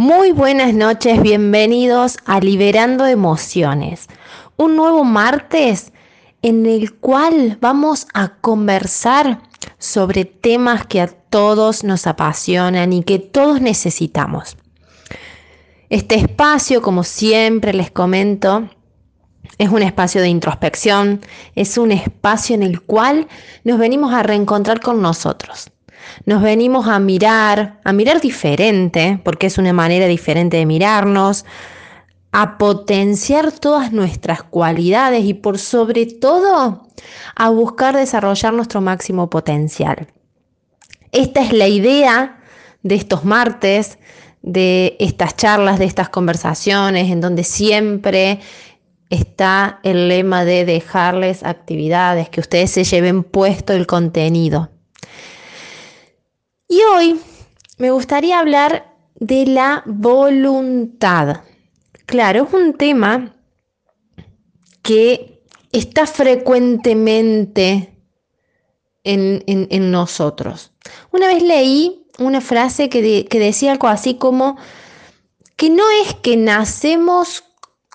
Muy buenas noches, bienvenidos a Liberando Emociones, un nuevo martes en el cual vamos a conversar sobre temas que a todos nos apasionan y que todos necesitamos. Este espacio, como siempre les comento, es un espacio de introspección, es un espacio en el cual nos venimos a reencontrar con nosotros nos venimos a mirar, a mirar diferente, porque es una manera diferente de mirarnos, a potenciar todas nuestras cualidades y por sobre todo a buscar desarrollar nuestro máximo potencial. Esta es la idea de estos martes, de estas charlas, de estas conversaciones, en donde siempre está el lema de dejarles actividades, que ustedes se lleven puesto el contenido. Y hoy me gustaría hablar de la voluntad. Claro, es un tema que está frecuentemente en, nosotros. Una vez leí una frase que, que decía algo así como que no es que nacemos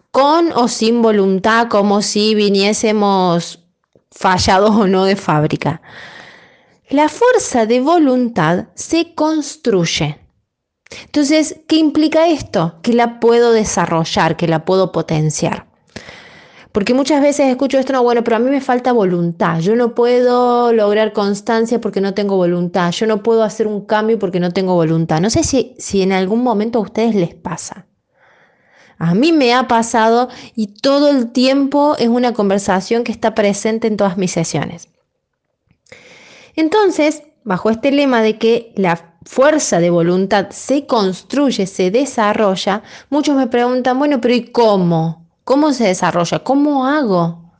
con o sin voluntad, como si viniésemos fallados o no de fábrica. La fuerza de voluntad se construye. Entonces, ¿qué implica esto? Que la puedo desarrollar, que la puedo potenciar. Porque muchas veces escucho esto, no, bueno, pero a mí me falta voluntad. Yo no puedo lograr constancia porque no tengo voluntad. Yo no puedo hacer un cambio porque no tengo voluntad. No sé si, si en algún momento a ustedes les pasa. A mí me ha pasado y todo el tiempo es una conversación que está presente en todas mis sesiones. Entonces, bajo este lema de que la fuerza de voluntad se construye, se desarrolla, muchos me preguntan, bueno, pero ¿y cómo? ¿Cómo se desarrolla? ¿Cómo hago?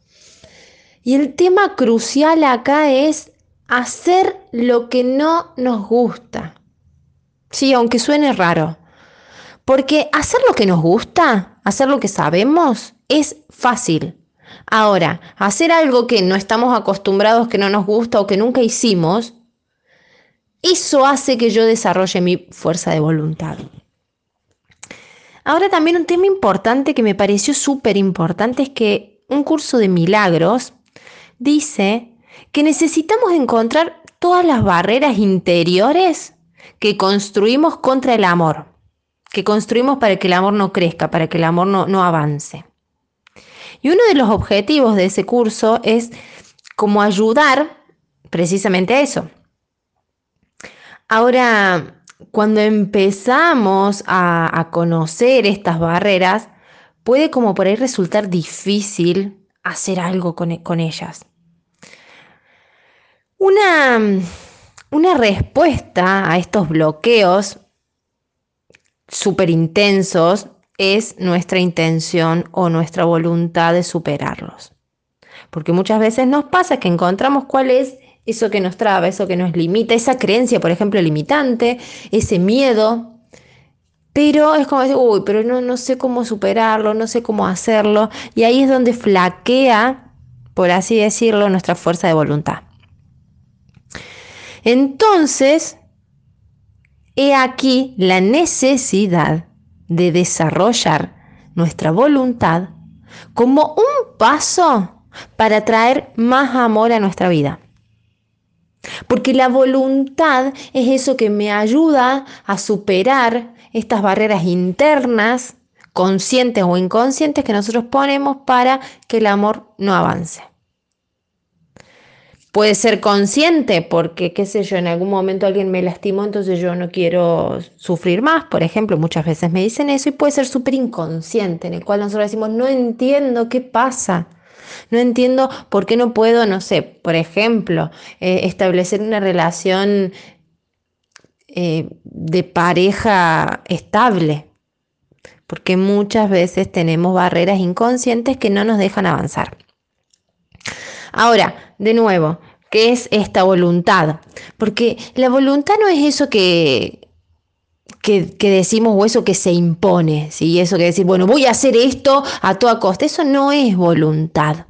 Y el tema crucial acá es hacer lo que no nos gusta. Sí, aunque suene raro. Porque hacer lo que nos gusta, hacer lo que sabemos, es fácil. Ahora, hacer algo que no estamos acostumbrados, que no nos gusta o que nunca hicimos, eso hace que yo desarrolle mi fuerza de voluntad. Ahora también un tema importante que me pareció súper importante es que un curso de milagros dice que necesitamos encontrar todas las barreras interiores que construimos contra el amor, que construimos para que el amor no crezca, para que el amor no, no avance. Y uno de los objetivos de ese curso es como ayudar precisamente a eso. Ahora, cuando empezamos a, conocer estas barreras, puede como por ahí resultar difícil hacer algo con, con ellas. Una, una respuesta a estos bloqueos súper intensos es nuestra intención o nuestra voluntad de superarlos. Porque muchas veces nos pasa que encontramos cuál es eso que nos traba, eso que nos limita, esa creencia, por ejemplo, limitante, ese miedo. Pero es como decir, uy, pero no, no sé cómo superarlo, no sé cómo hacerlo. Y ahí es donde flaquea, por así decirlo, nuestra fuerza de voluntad. Entonces, he aquí la necesidad de desarrollar nuestra voluntad como un paso para traer más amor a nuestra vida. Porque la voluntad es eso que me ayuda a superar estas barreras internas, conscientes o inconscientes, que nosotros ponemos para que el amor no avance. Puede ser consciente porque, qué sé yo, en algún momento alguien me lastimó, entonces yo no quiero sufrir más, por ejemplo, muchas veces me dicen eso y puede ser súper inconsciente, en el cual nosotros decimos, no entiendo qué pasa. No entiendo por qué no puedo, no sé, por ejemplo, eh, establecer una relación eh, de pareja estable. Porque muchas veces tenemos barreras inconscientes que no nos dejan avanzar. Ahora, de nuevo, ¿qué es esta voluntad? Porque la voluntad no es eso que, que, decimos o eso que se impone, ¿sí? Eso que decir, bueno, voy a hacer esto a toda costa. Eso no es voluntad.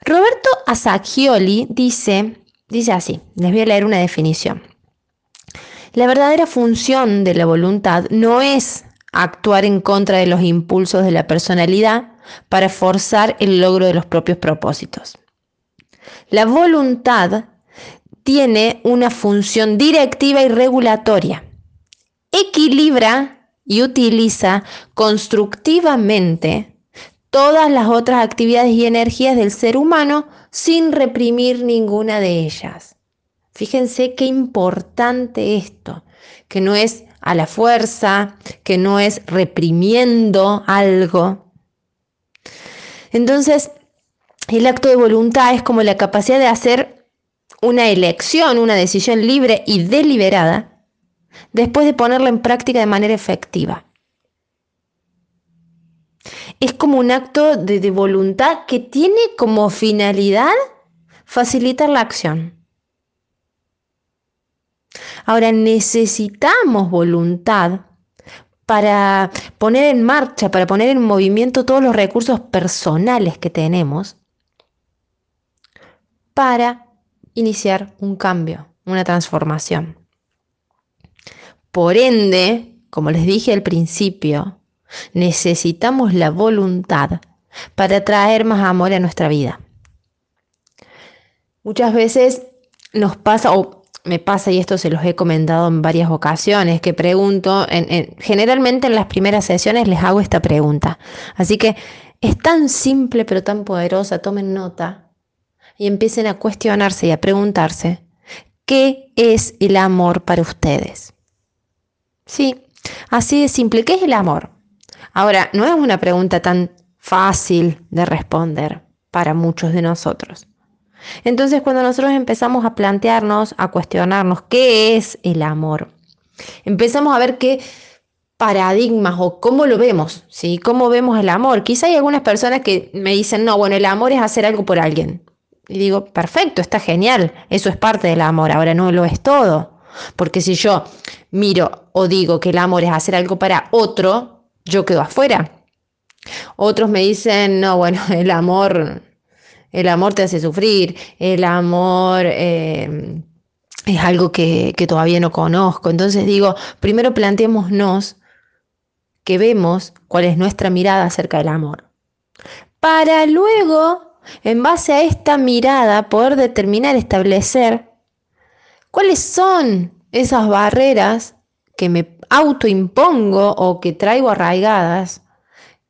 Roberto Asacchioli dice, dice así, les voy a leer una definición. La verdadera función de la voluntad no es actuar en contra de los impulsos de la personalidad para forzar el logro de los propios propósitos. La voluntad tiene una función directiva y regulatoria. Equilibra y utiliza constructivamente todas las otras actividades y energías del ser humano sin reprimir ninguna de ellas. Fíjense qué importante esto, que no es a la fuerza, que no es reprimiendo algo. Entonces, el acto de voluntad es como la capacidad de hacer una elección, una decisión libre y deliberada, después de ponerla en práctica de manera efectiva. Es como un acto de, de voluntad que tiene como finalidad facilitar la acción. Ahora necesitamos voluntad para poner en marcha, para poner en movimiento todos los recursos personales que tenemos para iniciar un cambio, una transformación. Por ende, como les dije al principio, necesitamos la voluntad para traer más amor a nuestra vida. Muchas veces nos pasa, me pasa, y esto se los he comentado en varias ocasiones, que pregunto, generalmente en las primeras sesiones les hago esta pregunta. Así que es tan simple pero tan poderosa, tomen nota y empiecen a cuestionarse y a preguntarse, ¿qué es el amor para ustedes? Sí, así de simple, ¿qué es el amor? Ahora, no es una pregunta tan fácil de responder para muchos de nosotros. Entonces, cuando nosotros empezamos a plantearnos, a cuestionarnos qué es el amor, empezamos a ver qué paradigmas o cómo lo vemos, ¿sí? ¿Cómo vemos el amor? Quizá hay algunas personas que me dicen, no, bueno, el amor es hacer algo por alguien. Y digo, perfecto, está genial, eso es parte del amor, ahora no lo es todo. Porque si yo miro o digo que el amor es hacer algo para otro, yo quedo afuera. Otros me dicen, no, bueno, el amor el amor te hace sufrir, el amor eh, es algo que, que todavía no conozco. Entonces digo, primero planteémonos que vemos cuál es nuestra mirada acerca del amor. Para luego, en base a esta mirada, poder determinar, establecer cuáles son esas barreras que me autoimpongo o que traigo arraigadas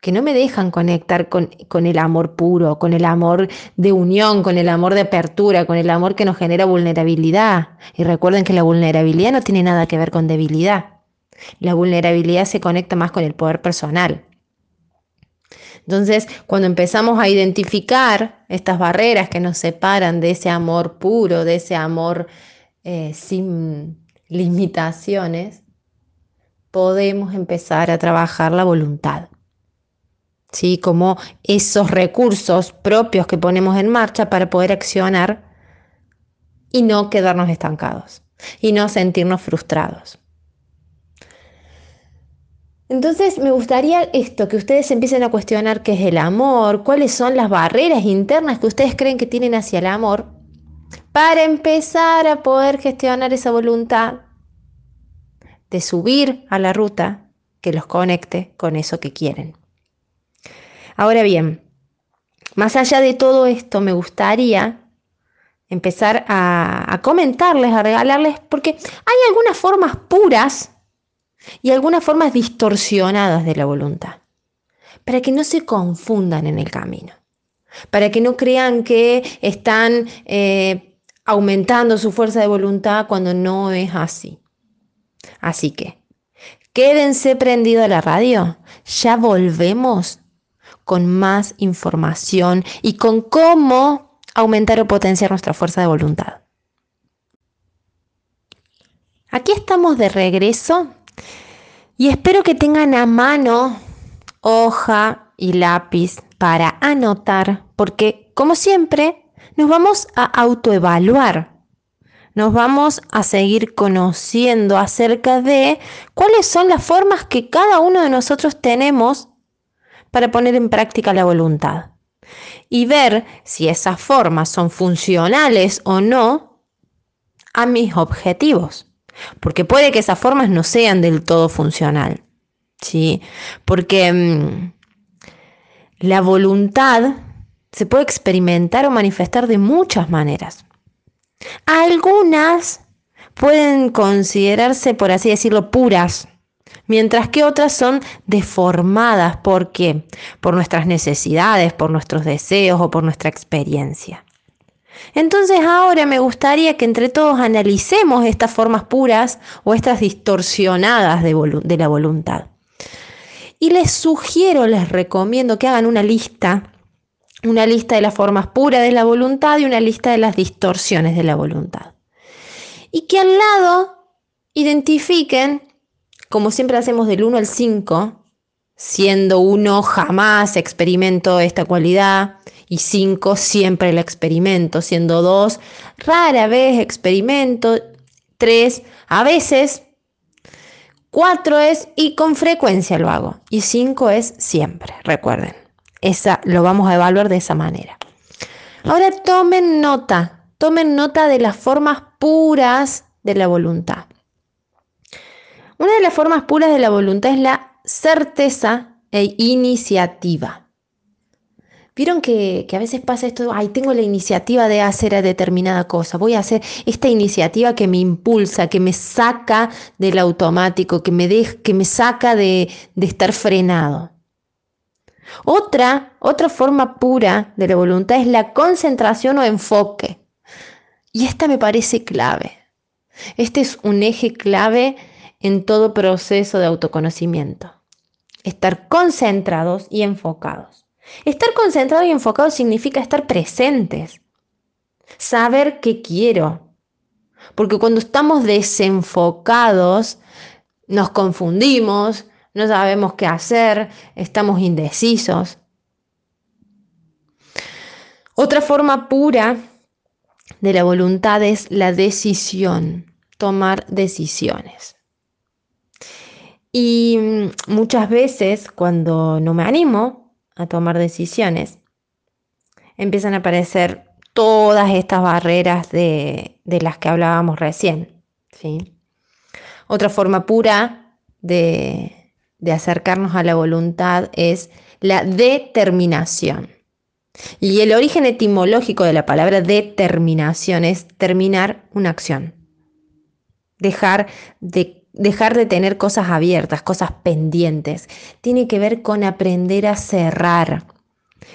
que no me dejan conectar con, el amor puro, con el amor de unión, con el amor de apertura, con el amor que nos genera vulnerabilidad. Y recuerden que la vulnerabilidad no tiene nada que ver con debilidad. La vulnerabilidad se conecta más con el poder personal. Entonces, cuando empezamos a identificar estas barreras que nos separan de ese amor puro, de ese amor eh, sin limitaciones, podemos empezar a trabajar la voluntad. ¿Sí? como esos recursos propios que ponemos en marcha para poder accionar y no quedarnos estancados y no sentirnos frustrados. Entonces me gustaría esto, que ustedes empiecen a cuestionar qué es el amor, cuáles son las barreras internas que ustedes creen que tienen hacia el amor, para empezar a poder gestionar esa voluntad de subir a la ruta que los conecte con eso que quieren. Ahora bien, más allá de todo esto, me gustaría empezar a, comentarles, a regalarles, porque hay algunas formas puras y algunas formas distorsionadas de la voluntad, para que no se confundan en el camino, para que no crean que están eh, aumentando su fuerza de voluntad cuando no es así. Así que, quédense prendido a la radio, ya volvemos con más información y con cómo aumentar o potenciar nuestra fuerza de voluntad. Aquí estamos de regreso y espero que tengan a mano hoja y lápiz para anotar, porque como siempre nos vamos a autoevaluar, nos vamos a seguir conociendo acerca de cuáles son las formas que cada uno de nosotros tenemos para poner en práctica la voluntad y ver si esas formas son funcionales o no a mis objetivos. porque puede que esas formas no sean del todo funcional, ¿sí? Porque mm, la voluntad se puede experimentar o manifestar de muchas maneras. Algunas pueden considerarse, por así decirlo, puras, mientras que otras son deformadas. ¿Por qué? Por nuestras necesidades, por nuestros deseos o por nuestra experiencia. Entonces ahora me gustaría que entre todos analicemos estas formas puras o estas distorsionadas de, de la voluntad. Y les sugiero, les recomiendo que hagan una lista, una lista de las formas puras de la voluntad y una lista de las distorsiones de la voluntad. Y que al lado identifiquen, como siempre hacemos del 1 al 5, siendo 1 jamás experimento esta cualidad y 5 siempre la experimento, siendo 2 rara vez experimento, 3 a veces, 4 es y con frecuencia lo hago y 5 es siempre, recuerden. Esa lo vamos a evaluar de esa manera. Ahora tomen nota, tomen nota de las formas puras de la voluntad. Una de las formas puras de la voluntad es la certeza e iniciativa. Vieron que, a veces pasa esto, ay, tengo la iniciativa de hacer determinada cosa, voy a hacer esta iniciativa que me impulsa, que me saca del automático, que me, que me saca de, de estar frenado. Otra, otra forma pura de la voluntad es la concentración o enfoque. Y esta me parece clave. Este es un eje clave en todo proceso de autoconocimiento. Estar concentrados y enfocados. Estar concentrado y enfocado significa estar presentes, saber qué quiero. Porque cuando estamos desenfocados, nos confundimos, no sabemos qué hacer, estamos indecisos. Otra forma pura de la voluntad es la decisión, tomar decisiones. Y muchas veces cuando no me animo, a tomar decisiones, empiezan a aparecer todas estas barreras de, las que hablábamos recién. ¿sí? Otra forma pura de, de acercarnos a la voluntad es la determinación. Y el origen etimológico de la palabra determinación es terminar una acción. Dejar de dejar de tener cosas abiertas, cosas pendientes. Tiene que ver con aprender a cerrar.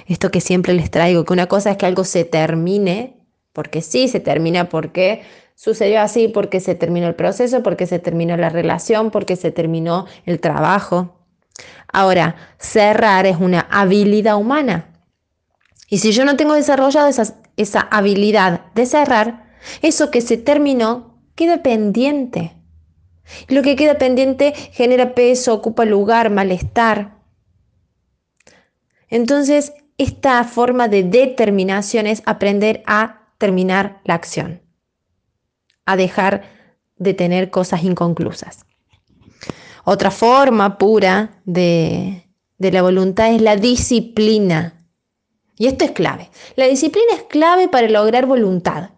Esto que siempre les traigo, que una cosa es que algo se termine, porque sí, se termina porque sucedió así, porque se terminó el proceso, porque se terminó la relación, porque se terminó el trabajo. Ahora, cerrar es una habilidad humana. Y si yo no tengo desarrollado esa, esa habilidad de cerrar, eso que se terminó queda pendiente. Lo que queda pendiente genera peso, ocupa lugar, malestar. Entonces, esta forma de determinación es aprender a terminar la acción, a dejar de tener cosas inconclusas. Otra forma pura de, de la voluntad es la disciplina. Y esto es clave. La disciplina es clave para lograr voluntad.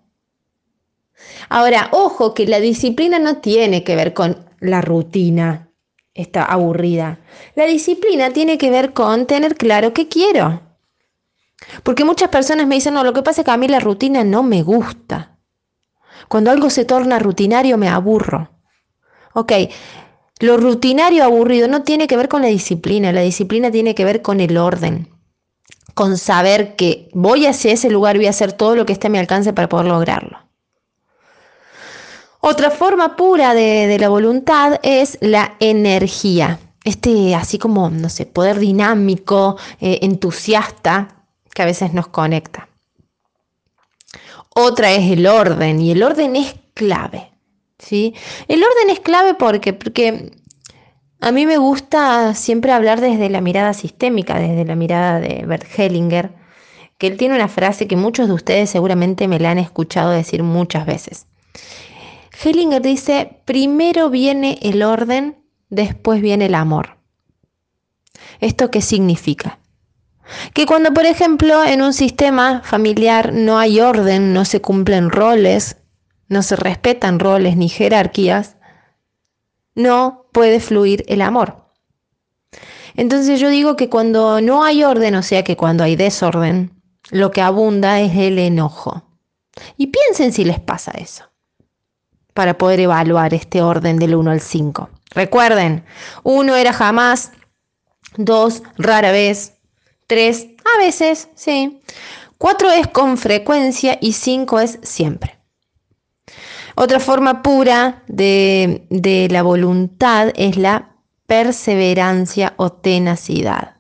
Ahora, ojo que la disciplina no tiene que ver con la rutina, esta aburrida. La disciplina tiene que ver con tener claro qué quiero. Porque muchas personas me dicen, no, lo que pasa es que a mí la rutina no me gusta. Cuando algo se torna rutinario me aburro. Ok, lo rutinario aburrido no tiene que ver con la disciplina, la disciplina tiene que ver con el orden, con saber que voy hacia ese lugar voy a hacer todo lo que esté a mi alcance para poder lograrlo. Otra forma pura de, la voluntad es la energía. Este, así como, no sé, poder dinámico, eh, entusiasta, que a veces nos conecta. Otra es el orden, y el orden es clave. ¿sí? El orden es clave porque, porque a mí me gusta siempre hablar desde la mirada sistémica, desde la mirada de Bert Hellinger, que él tiene una frase que muchos de ustedes seguramente me la han escuchado decir muchas veces. Hellinger dice, primero viene el orden, después viene el amor. ¿Esto qué significa? Que cuando, por ejemplo, en un sistema familiar no hay orden, no se cumplen roles, no se respetan roles ni jerarquías, no puede fluir el amor. Entonces yo digo que cuando no hay orden, o sea que cuando hay desorden, lo que abunda es el enojo. Y piensen si les pasa eso, para poder evaluar este orden del 1 al 5. Recuerden, 1 era jamás, 2 rara vez, 3 a veces, sí. 4 es con frecuencia y 5 es siempre. Otra forma pura de, de la voluntad es la perseverancia o tenacidad.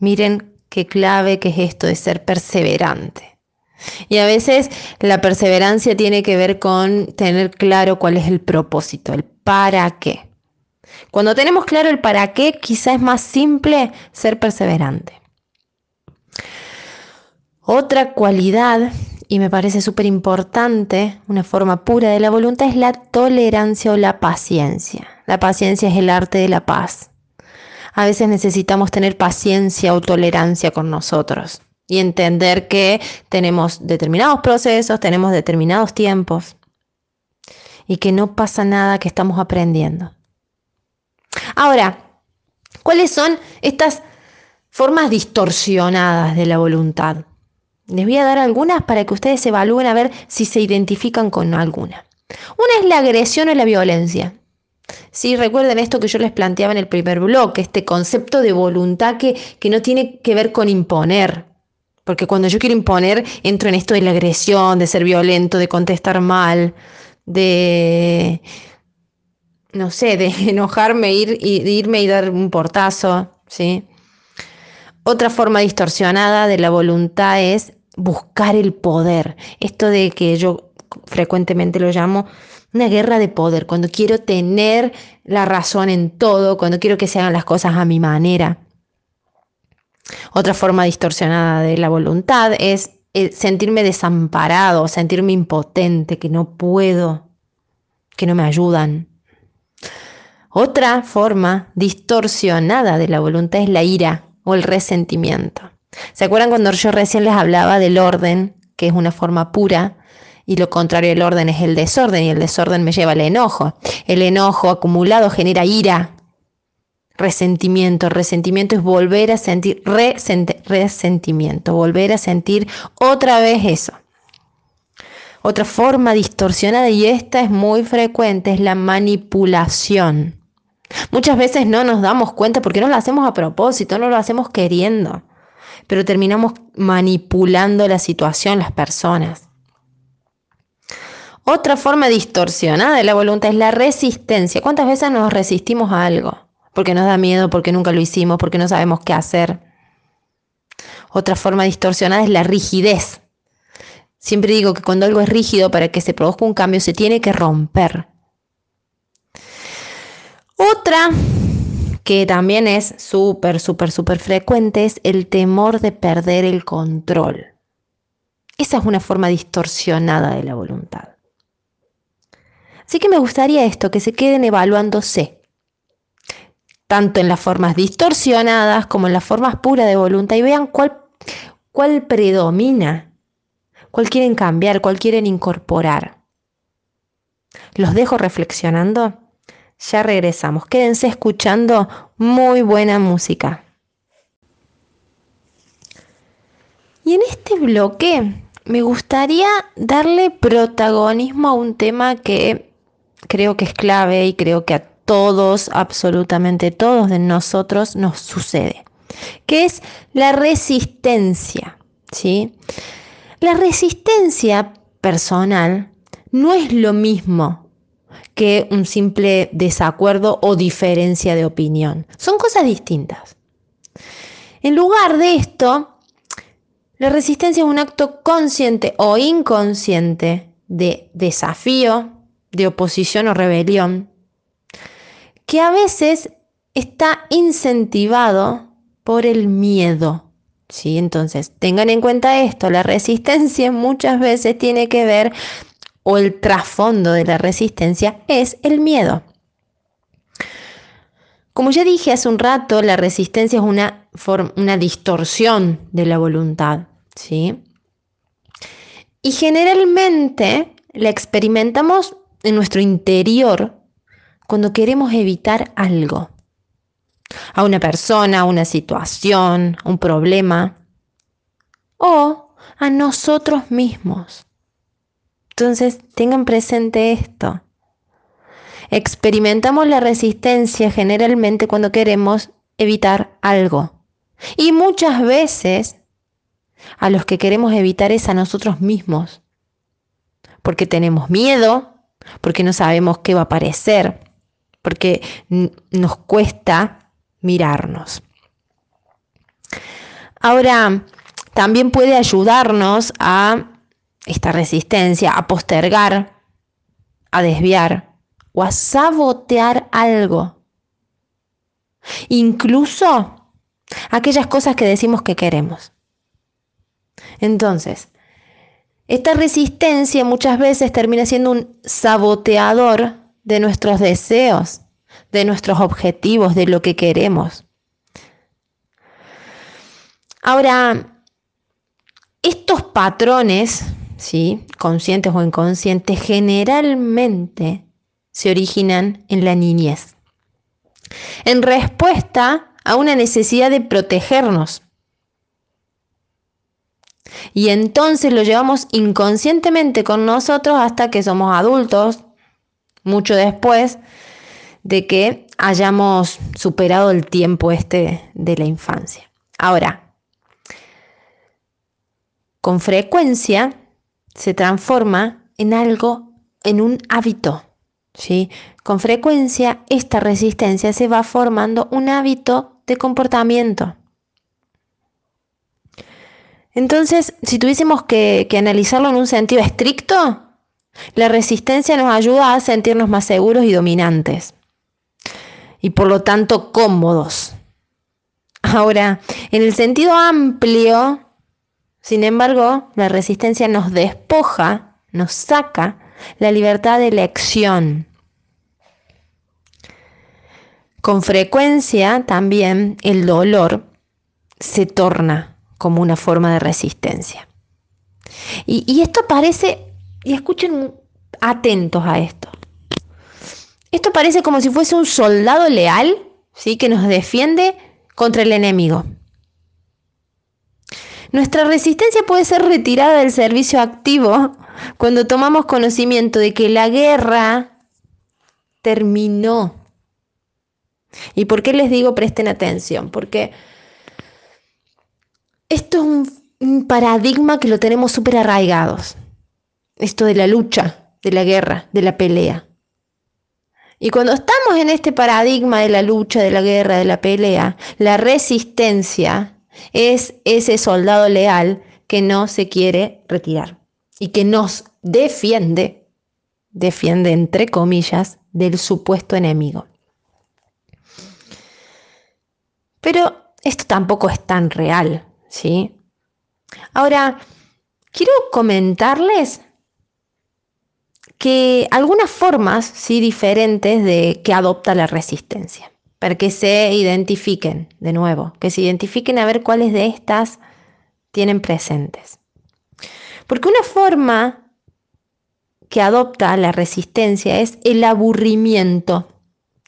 Miren qué clave que es esto de ser perseverante. Y a veces la perseverancia tiene que ver con tener claro cuál es el propósito, el para qué. Cuando tenemos claro el para qué, quizá es más simple ser perseverante. Otra cualidad, y me parece súper importante, una forma pura de la voluntad, es la tolerancia o la paciencia. La paciencia es el arte de la paz. A veces necesitamos tener paciencia o tolerancia con nosotros y entender que tenemos determinados procesos, tenemos determinados tiempos y que no pasa nada que estamos aprendiendo. Ahora, ¿cuáles son estas formas distorsionadas de la voluntad? Les voy a dar algunas para que ustedes evalúen a ver si se identifican con alguna. Una es la agresión o la violencia. Sí, recuerden esto que yo les planteaba en el primer bloque, este concepto de voluntad que, que no tiene que ver con imponer. Porque cuando yo quiero imponer, entro en esto de la agresión, de ser violento, de contestar mal, de, no sé, de enojarme, ir, de irme y dar un portazo, ¿sí? Otra forma distorsionada de la voluntad es buscar el poder. Esto de que yo frecuentemente lo llamo una guerra de poder, cuando quiero tener la razón en todo, cuando quiero que se hagan las cosas a mi manera. Otra forma distorsionada de la voluntad es eh, sentirme desamparado, sentirme impotente, que no puedo, que no me ayudan. Otra forma distorsionada de la voluntad es la ira o el resentimiento. ¿Se acuerdan cuando yo recién les hablaba del orden, que es una forma pura? y lo contrario del orden es el desorden y el desorden me lleva al enojo. El enojo acumulado genera ira, resentimiento. Resentimiento es volver a sentir resentimiento, volver a sentir otra vez eso. Otra forma distorsionada, y esta es muy frecuente, es la manipulación. Muchas veces no nos damos cuenta porque no lo hacemos a propósito, no lo hacemos queriendo, pero terminamos manipulando la situación, las personas. Otra forma distorsionada de la voluntad es la resistencia. ¿Cuántas veces nos resistimos a algo? Porque nos da miedo, porque nunca lo hicimos, porque no sabemos qué hacer. Otra forma distorsionada es la rigidez. Siempre digo que cuando algo es rígido, para que se produzca un cambio, se tiene que romper. Otra que también es súper, súper, súper frecuente es el temor de perder el control. Esa es una forma distorsionada de la voluntad. Así que me gustaría esto, que se queden evaluándose, tanto en las formas distorsionadas como en las formas puras de voluntad y vean cuál, cuál predomina, cuál quieren cambiar, cuál quieren incorporar. Los dejo reflexionando. Ya regresamos. Quédense escuchando muy buena música. Y en este bloque me gustaría darle protagonismo a un tema que creo que es clave y creo que todos, absolutamente todos de nosotros nos sucede, que es la resistencia, ¿sí? La resistencia personal no es lo mismo que un simple desacuerdo o diferencia de opinión. Son cosas distintas. En lugar de esto, la resistencia es un acto consciente o inconsciente de desafío, de oposición o rebelión, que a veces está incentivado por el miedo. ¿sí? Entonces, tengan en cuenta esto, la resistencia muchas veces tiene que ver, o el trasfondo de la resistencia es el miedo. Como ya dije hace un rato, la resistencia es una, una distorsión de la voluntad. ¿sí? Y generalmente la experimentamos en nuestro interior cuando queremos evitar algo. A una persona, una situación, un problema. O a nosotros mismos. Entonces, tengan presente esto. Experimentamos la resistencia generalmente cuando queremos evitar algo. Y muchas veces a los que queremos evitar es a nosotros mismos. Porque tenemos miedo, porque no sabemos qué va a aparecer, porque nos cuesta mirarnos. Ahora, también puede ayudarnos a esta resistencia, a postergar, a desviar o a sabotear algo. Incluso aquellas cosas que decimos que queremos. Entonces, esta resistencia muchas veces termina siendo un saboteador de nuestros deseos, de nuestros objetivos, de lo que queremos. Ahora, estos patrones, ¿sí? conscientes o inconscientes, generalmente se originan en la niñez, en respuesta a una necesidad de protegernos, y entonces lo llevamos inconscientemente con nosotros hasta que somos adultos, mucho después de que hayamos superado el tiempo este de la infancia. Ahora, con frecuencia se transforma en algo, en un hábito. ¿sí? Con frecuencia esta resistencia se va formando un hábito de comportamiento. Entonces, si tuviésemos que, analizarlo en un sentido estricto, la resistencia nos ayuda a sentirnos más seguros y dominantes. Y por lo tanto cómodos. Ahora, en el sentido amplio, sin embargo, la resistencia nos despoja, nos saca la libertad de elección. Con frecuencia también el dolor se torna como una forma de resistencia. Y, esto parece, y escuchen atentos a esto, esto parece como si fuese un soldado leal, ¿sí? Que nos defiende contra el enemigo. Nuestra resistencia puede ser retirada del servicio activo cuando tomamos conocimiento de que la guerra terminó. ¿Y por qué les digo presten atención? Porque esto es un, paradigma que lo tenemos súper arraigados. Esto de la lucha, de la guerra, de la pelea. Y cuando estamos en este paradigma de la lucha, de la guerra, de la pelea, la resistencia es ese soldado leal que no se quiere retirar y que nos defiende, defiende entre comillas, del supuesto enemigo. Pero esto tampoco es tan real. ¿sí? Ahora, quiero comentarles que algunas formas ¿sí? diferentes de que adopta la resistencia, para que se identifiquen de nuevo, que se identifiquen a ver cuáles de estas tienen presentes. Porque una forma que adopta la resistencia es el aburrimiento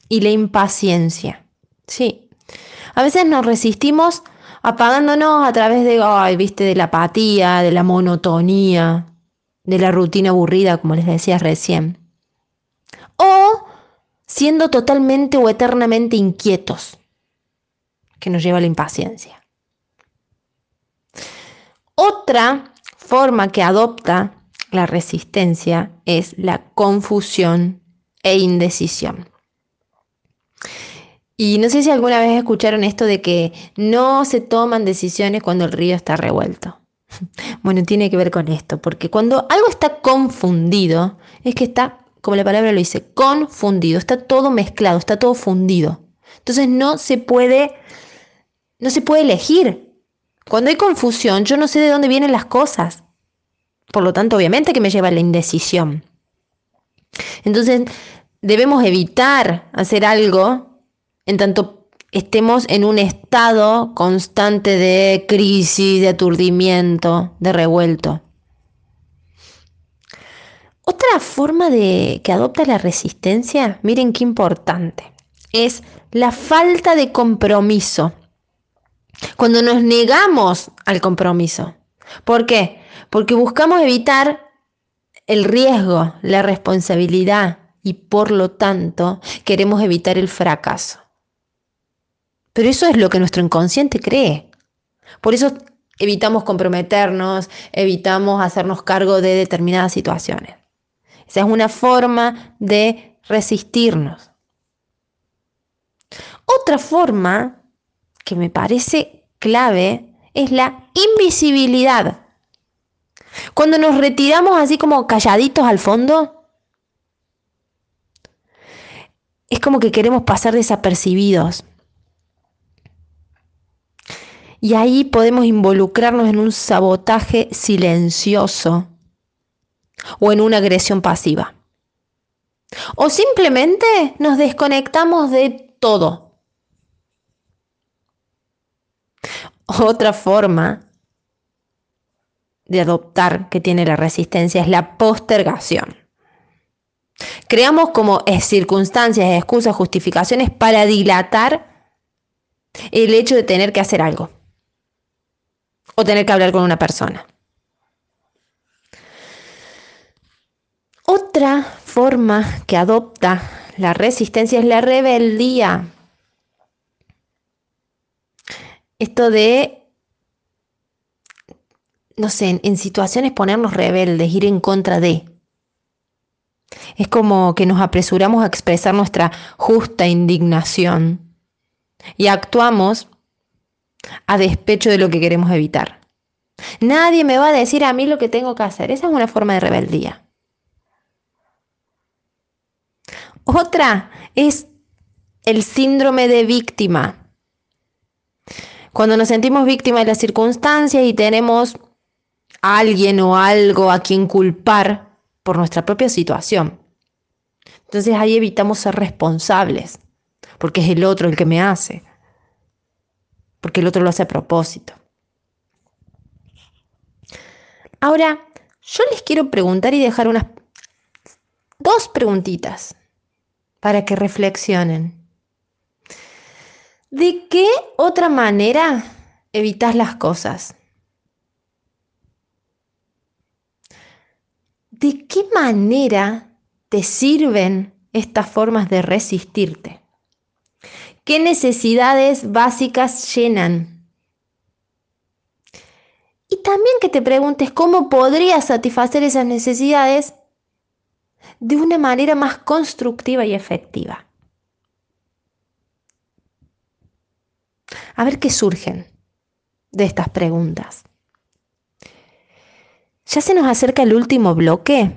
y la impaciencia. Sí, a veces nos resistimos apagándonos a través de, viste, de la apatía, de la monotonía, de la rutina aburrida, como les decía recién. O siendo totalmente o eternamente inquietos, que nos lleva a la impaciencia. Otra forma que adopta la resistencia es la confusión e indecisión. Y no sé si alguna vez escucharon esto de que no se toman decisiones cuando el río está revuelto. Bueno, tiene que ver con esto, porque cuando algo está confundido, es que está, como la palabra lo dice, confundido, está todo mezclado, está todo fundido. Entonces no se puede, no se puede elegir. Cuando hay confusión, yo no sé de dónde vienen las cosas. Por lo tanto, obviamente que me lleva a la indecisión. Entonces, debemos evitar hacer algo en tanto estemos en un estado constante de crisis, de aturdimiento, de revuelto. Otra forma de que adopta la resistencia, miren qué importante, es la falta de compromiso. Cuando nos negamos al compromiso. ¿Por qué? Porque buscamos evitar el riesgo, la responsabilidad y por lo tanto queremos evitar el fracaso. Pero eso es lo que nuestro inconsciente cree. Por eso evitamos comprometernos, evitamos hacernos cargo de determinadas situaciones. Esa es una forma de resistirnos. Otra forma que me parece clave es la invisibilidad. Cuando nos retiramos así como calladitos al fondo, es como que queremos pasar desapercibidos. Y ahí podemos involucrarnos en un sabotaje silencioso o en una agresión pasiva. O simplemente nos desconectamos de todo. Otra forma de adoptar que tiene la resistencia es la postergación. Creamos como circunstancias, excusas, justificaciones para dilatar el hecho de tener que hacer algo o tener que hablar con una persona. Otra forma que adopta la resistencia es la rebeldía. Esto de, no sé, en, situaciones ponernos rebeldes, ir en contra de. Es como que nos apresuramos a expresar nuestra justa indignación y actuamos a despecho de lo que queremos evitar. Nadie me va a decir a mí lo que tengo que hacer. Esa es una forma de rebeldía. Otra es el síndrome de víctima. Cuando nos sentimos víctimas de las circunstancias y tenemos a alguien o algo a quien culpar por nuestra propia situación. Entonces ahí evitamos ser responsables, porque es el otro el que me hace porque el otro lo hace a propósito. Ahora, yo les quiero preguntar y dejar unas dos preguntitas para que reflexionen. ¿De qué otra manera evitas las cosas? ¿De qué manera te sirven estas formas de resistirte? ¿Qué necesidades básicas llenan? Y también que te preguntes cómo podrías satisfacer esas necesidades de una manera más constructiva y efectiva. A ver qué surgen de estas preguntas. Ya se nos acerca el último bloque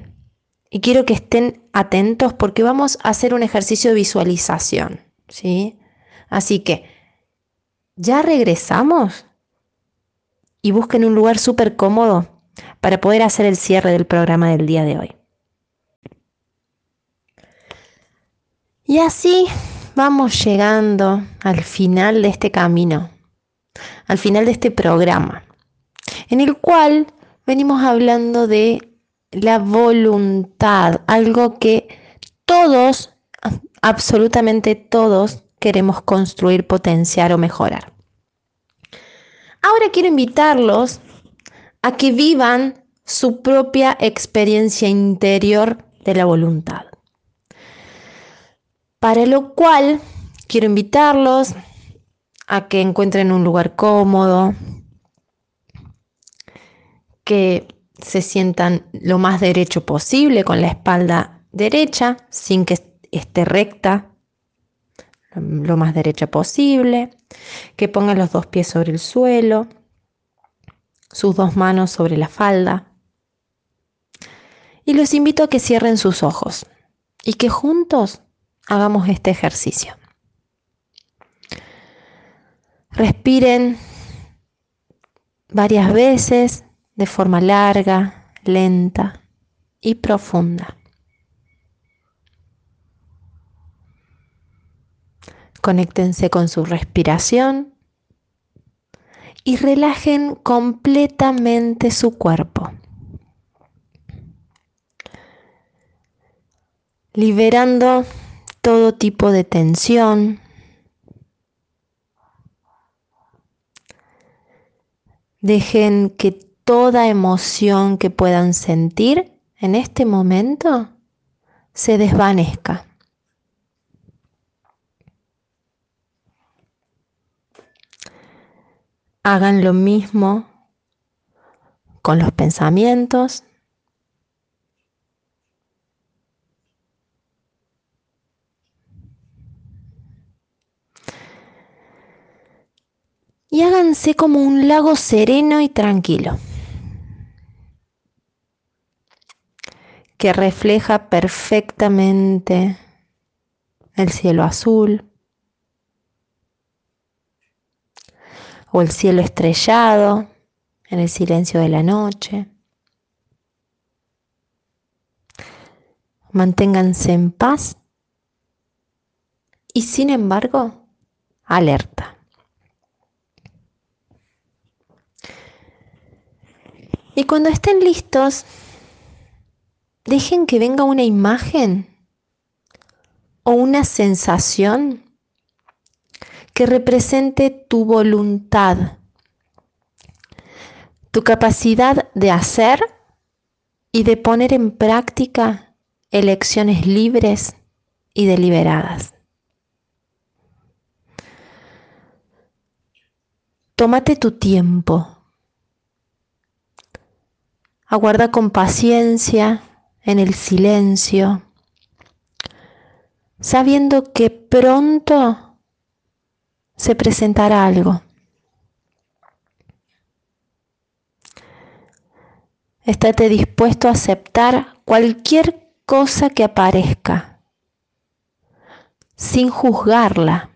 y quiero que estén atentos porque vamos a hacer un ejercicio de visualización, ¿sí? Así que, ya regresamos y busquen un lugar súper cómodo para poder hacer el cierre del programa del día de hoy. Y así vamos llegando al final de este camino, al final de este programa, en el cual venimos hablando de la voluntad, algo que todos, absolutamente todos, queremos construir, potenciar o mejorar. Ahora quiero invitarlos a que vivan su propia experiencia interior de la voluntad. Para lo cual quiero invitarlos a que encuentren un lugar cómodo, que se sientan lo más derecho posible con la espalda derecha, sin que esté recta lo más derecha posible, que pongan los dos pies sobre el suelo, sus dos manos sobre la falda. Y los invito a que cierren sus ojos y que juntos hagamos este ejercicio. Respiren varias veces de forma larga, lenta y profunda. Conéctense con su respiración y relajen completamente su cuerpo. liberando todo tipo de tensión. Dejen que toda emoción que puedan sentir en este momento se desvanezca. Hagan lo mismo con los pensamientos. Y háganse como un lago sereno y tranquilo, que refleja perfectamente el cielo azul, o el cielo estrellado en el silencio de la noche. Manténganse en paz y sin embargo alerta. Y cuando estén listos, dejen que venga una imagen o una sensación que represente tu voluntad, tu capacidad de hacer y de poner en práctica elecciones libres y deliberadas. Tómate tu tiempo. Aguarda con paciencia en el silencio, sabiendo que pronto se presentará algo. Estate dispuesto a aceptar cualquier cosa que aparezca, sin juzgarla,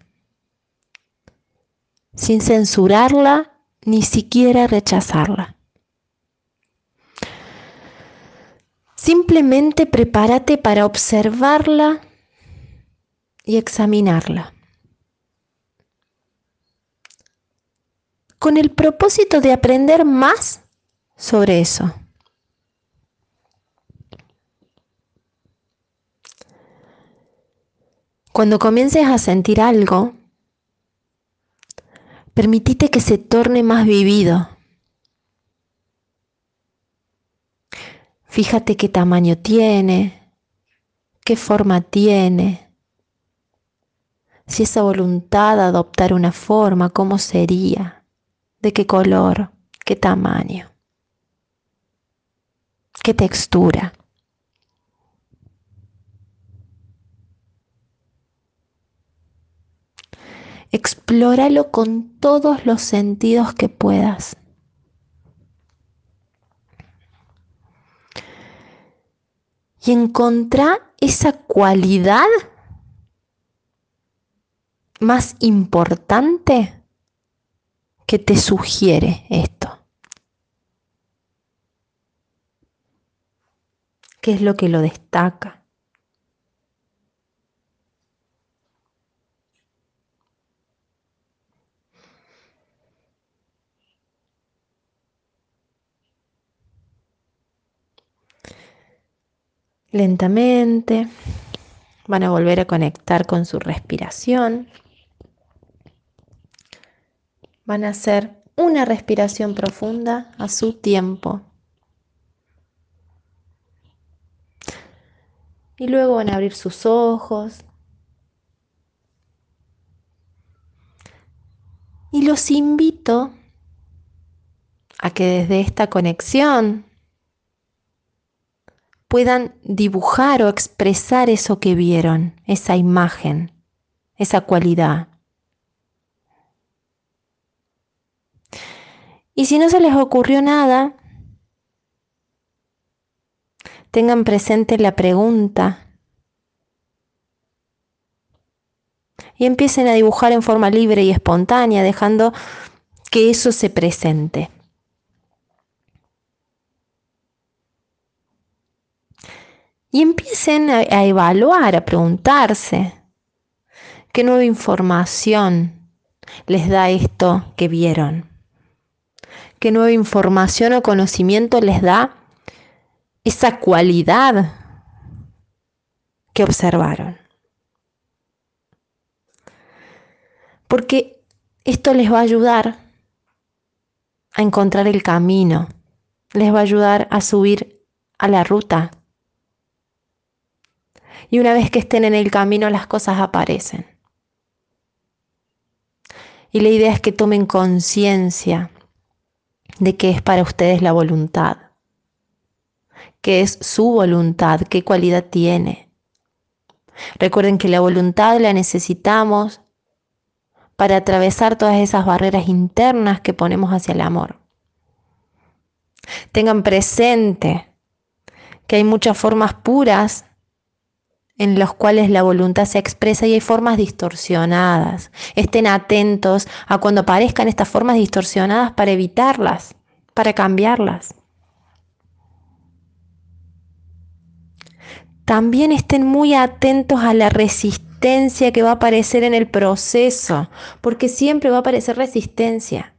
sin censurarla, ni siquiera rechazarla. Simplemente prepárate para observarla y examinarla. Con el propósito de aprender más sobre eso. Cuando comiences a sentir algo, permitite que se torne más vivido. Fíjate qué tamaño tiene, qué forma tiene, si esa voluntad de adoptar una forma, cómo sería de qué color, qué tamaño, qué textura. Explóralo con todos los sentidos que puedas. Y encontrá esa cualidad más importante ¿Qué te sugiere esto? ¿Qué es lo que lo destaca? Lentamente van a volver a conectar con su respiración. Van a hacer una respiración profunda a su tiempo. Y luego van a abrir sus ojos. Y los invito a que desde esta conexión puedan dibujar o expresar eso que vieron, esa imagen, esa cualidad. Y si no se les ocurrió nada, tengan presente la pregunta y empiecen a dibujar en forma libre y espontánea, dejando que eso se presente. Y empiecen a, a evaluar, a preguntarse, ¿qué nueva información les da esto que vieron? Qué nueva información o conocimiento les da esa cualidad que observaron. Porque esto les va a ayudar a encontrar el camino, les va a ayudar a subir a la ruta. Y una vez que estén en el camino, las cosas aparecen. Y la idea es que tomen conciencia de qué es para ustedes la voluntad, qué es su voluntad, qué cualidad tiene. Recuerden que la voluntad la necesitamos para atravesar todas esas barreras internas que ponemos hacia el amor. Tengan presente que hay muchas formas puras en las cuales la voluntad se expresa y hay formas distorsionadas. Estén atentos a cuando aparezcan estas formas distorsionadas para evitarlas, para cambiarlas. También estén muy atentos a la resistencia que va a aparecer en el proceso, porque siempre va a aparecer resistencia.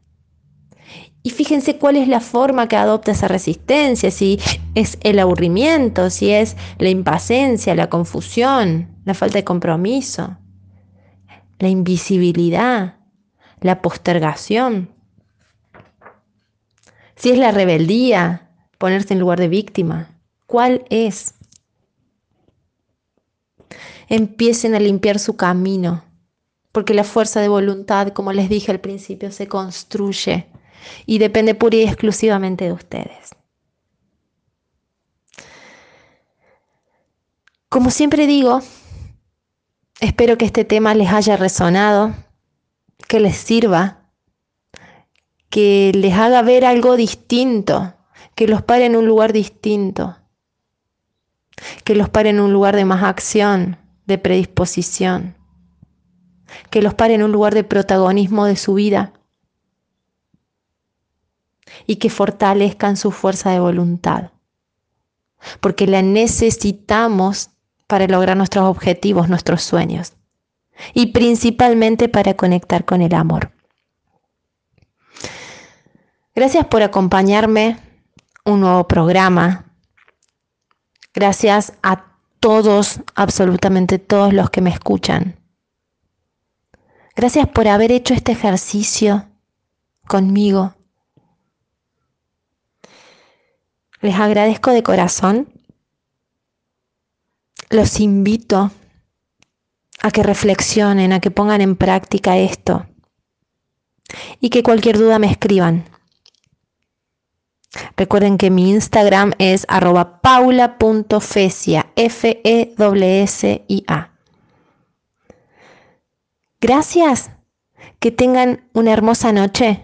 Y fíjense cuál es la forma que adopta esa resistencia, si es el aburrimiento, si es la impaciencia, la confusión, la falta de compromiso, la invisibilidad, la postergación, si es la rebeldía, ponerse en lugar de víctima. ¿Cuál es? Empiecen a limpiar su camino, porque la fuerza de voluntad, como les dije al principio, se construye y depende pura y exclusivamente de ustedes. Como siempre digo, espero que este tema les haya resonado, que les sirva, que les haga ver algo distinto, que los pare en un lugar distinto, que los pare en un lugar de más acción, de predisposición, que los pare en un lugar de protagonismo de su vida y que fortalezcan su fuerza de voluntad, porque la necesitamos para lograr nuestros objetivos, nuestros sueños, y principalmente para conectar con el amor. Gracias por acompañarme un nuevo programa. Gracias a todos, absolutamente todos los que me escuchan. Gracias por haber hecho este ejercicio conmigo Les agradezco de corazón. Los invito a que reflexionen, a que pongan en práctica esto y que cualquier duda me escriban. Recuerden que mi Instagram es arroba paula.fesia, f e s i a Gracias, que tengan una hermosa noche.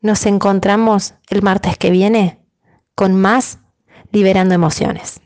Nos encontramos el martes que viene con más Liberando Emociones.